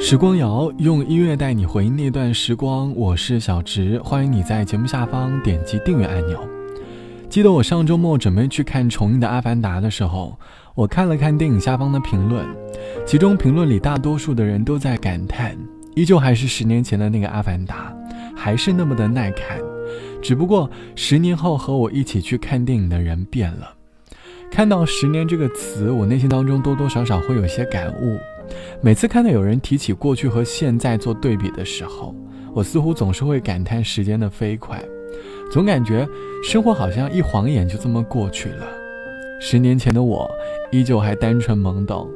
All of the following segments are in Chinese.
时光谣用音乐带你回忆那段时光，我是小植，欢迎你在节目下方点击订阅按钮。记得我上周末准备去看重映的《阿凡达》的时候，我看了看电影下方的评论，其中评论里大多数的人都在感叹，依旧还是十年前的那个《阿凡达》，还是那么的耐看，只不过十年后和我一起去看电影的人变了。看到“十年”这个词，我内心当中多多少少会有些感悟。每次看到有人提起过去和现在做对比的时候，我似乎总是会感叹时间的飞快，总感觉生活好像一晃眼就这么过去了。十年前的我依旧还单纯懵懂，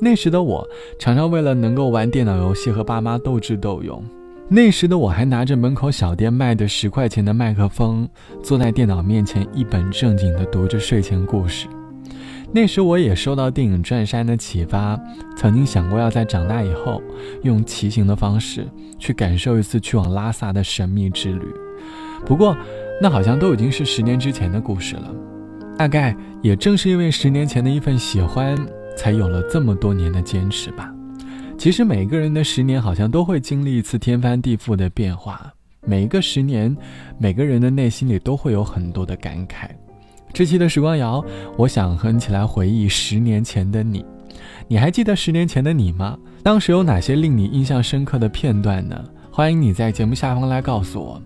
那时的我常常为了能够玩电脑游戏和爸妈斗智斗勇，那时的我还拿着门口小店卖的十块钱的麦克风，坐在电脑面前一本正经地读着睡前故事。那时我也受到电影《转山》的启发，曾经想过要在长大以后用骑行的方式去感受一次去往拉萨的神秘之旅。不过，那好像都已经是十年之前的故事了。大概也正是因为十年前的一份喜欢，才有了这么多年的坚持吧。其实每个人的十年好像都会经历一次天翻地覆的变化，每一个十年，每个人的内心里都会有很多的感慨。这期的时光谣，我想和你一起来回忆十年前的你。你还记得十年前的你吗？当时有哪些令你印象深刻的片段呢？欢迎你在节目下方来告诉我。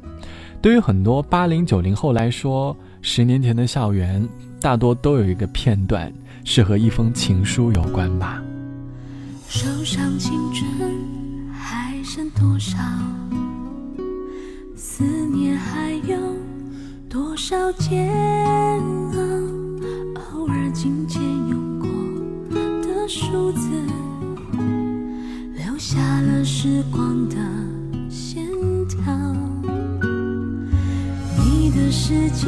对于很多八零九零后来说，十年前的校园大多都有一个片段是和一封情书有关吧。手上青春还剩多少？思念还有少煎熬？偶尔琴键用过的数字，留下了时光的线条。你的世界，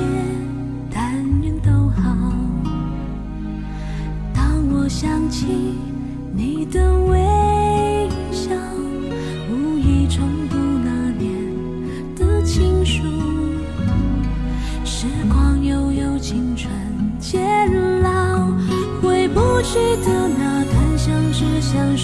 但愿都好。当我想起你的微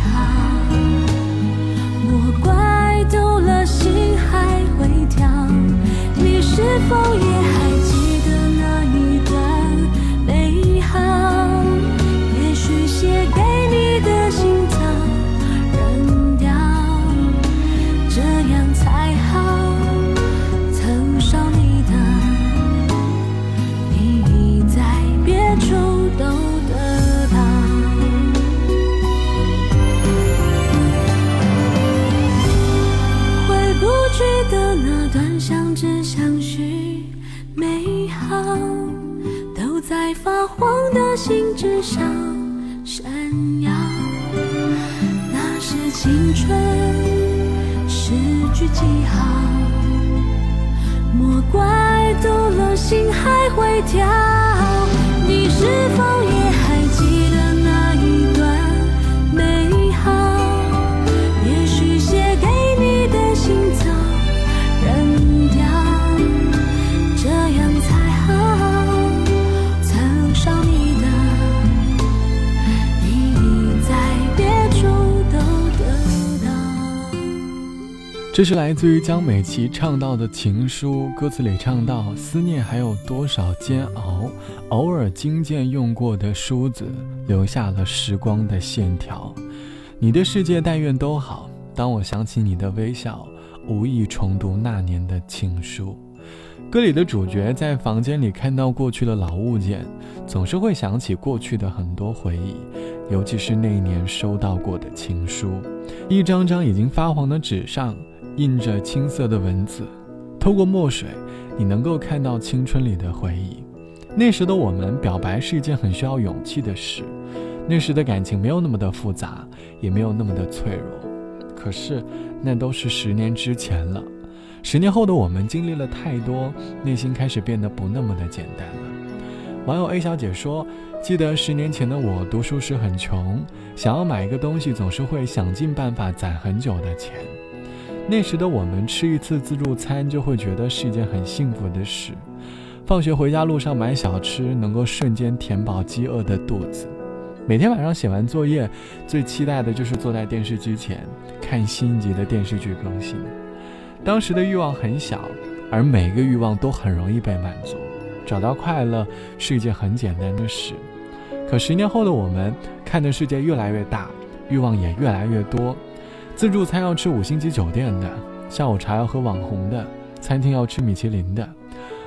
好。上闪耀。那是青春诗句记号，莫怪读了心还会跳。你是否这是来自于江美琪唱到的情书，歌词里唱到：思念还有多少煎熬，偶尔经见用过的梳子，留下了时光的线条。你的世界但愿都好，当我想起你的微笑，无意重读那年的情书。歌里的主角在房间里看到过去的老物件，总是会想起过去的很多回忆，尤其是那一年收到过的情书，一张张已经发黄的纸上。印着青涩的文字，透过墨水，你能够看到青春里的回忆。那时的我们，表白是一件很需要勇气的事。那时的感情没有那么的复杂，也没有那么的脆弱。可是，那都是十年之前了。十年后的我们经历了太多，内心开始变得不那么的简单了。网友 A 小姐说：“记得十年前的我，读书时很穷，想要买一个东西，总是会想尽办法攒很久的钱。”那时的我们吃一次自助餐就会觉得是一件很幸福的事，放学回家路上买小吃能够瞬间填饱饥饿的肚子，每天晚上写完作业，最期待的就是坐在电视机前看新一集的电视剧更新。当时的欲望很小，而每个欲望都很容易被满足，找到快乐是一件很简单的事。可十年后的我们，看的世界越来越大，欲望也越来越多。自助餐要吃五星级酒店的，下午茶要喝网红的，餐厅要吃米其林的，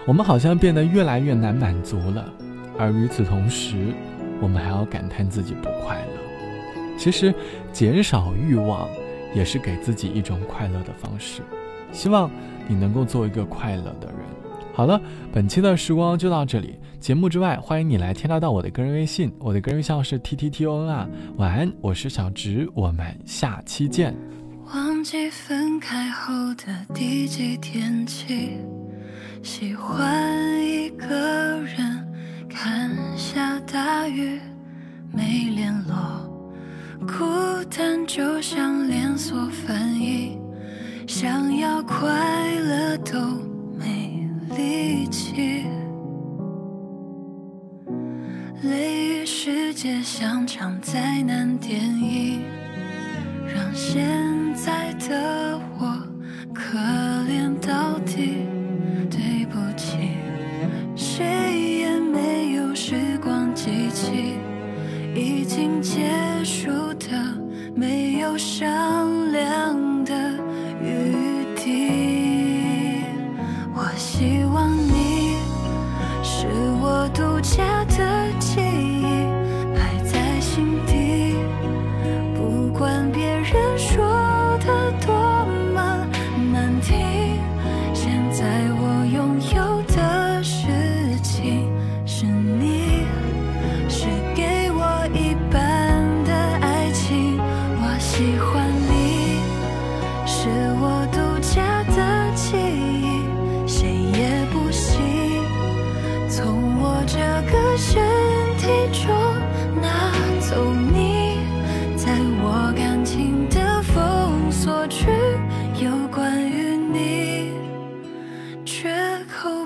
我们好像变得越来越难满足了。而与此同时，我们还要感叹自己不快乐。其实，减少欲望也是给自己一种快乐的方式。希望你能够做一个快乐的人。好了，本期的时光就到这里。节目之外，欢迎你来添加到我的个人微信，我的个人微信是 t t t o n 啊。晚安，我是小直，我们下期见。忘记分开后的第几天起，喜欢一个人看下大雨，没联络，孤单就像连锁反应，想要快乐都力气。雷雨世界像场灾难电影，让现希望你是我独家的记忆，埋在心底。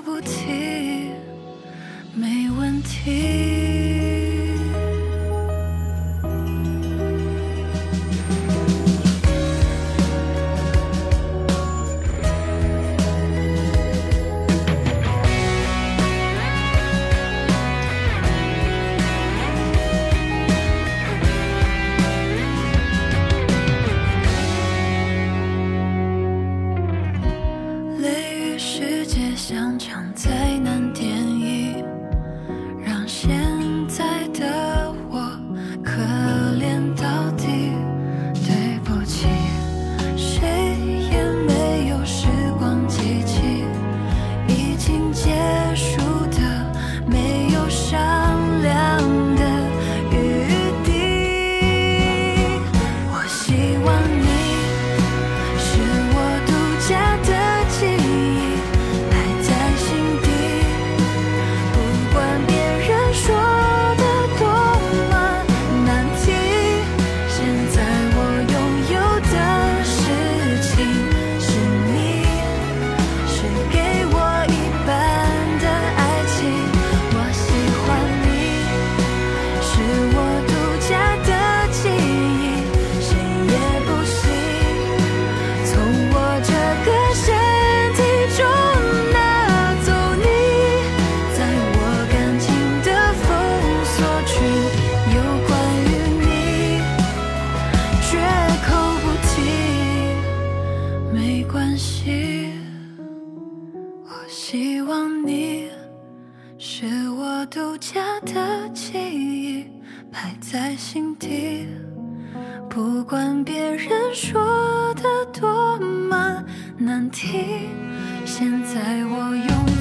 不提没问题。别人说的多么难听现在我拥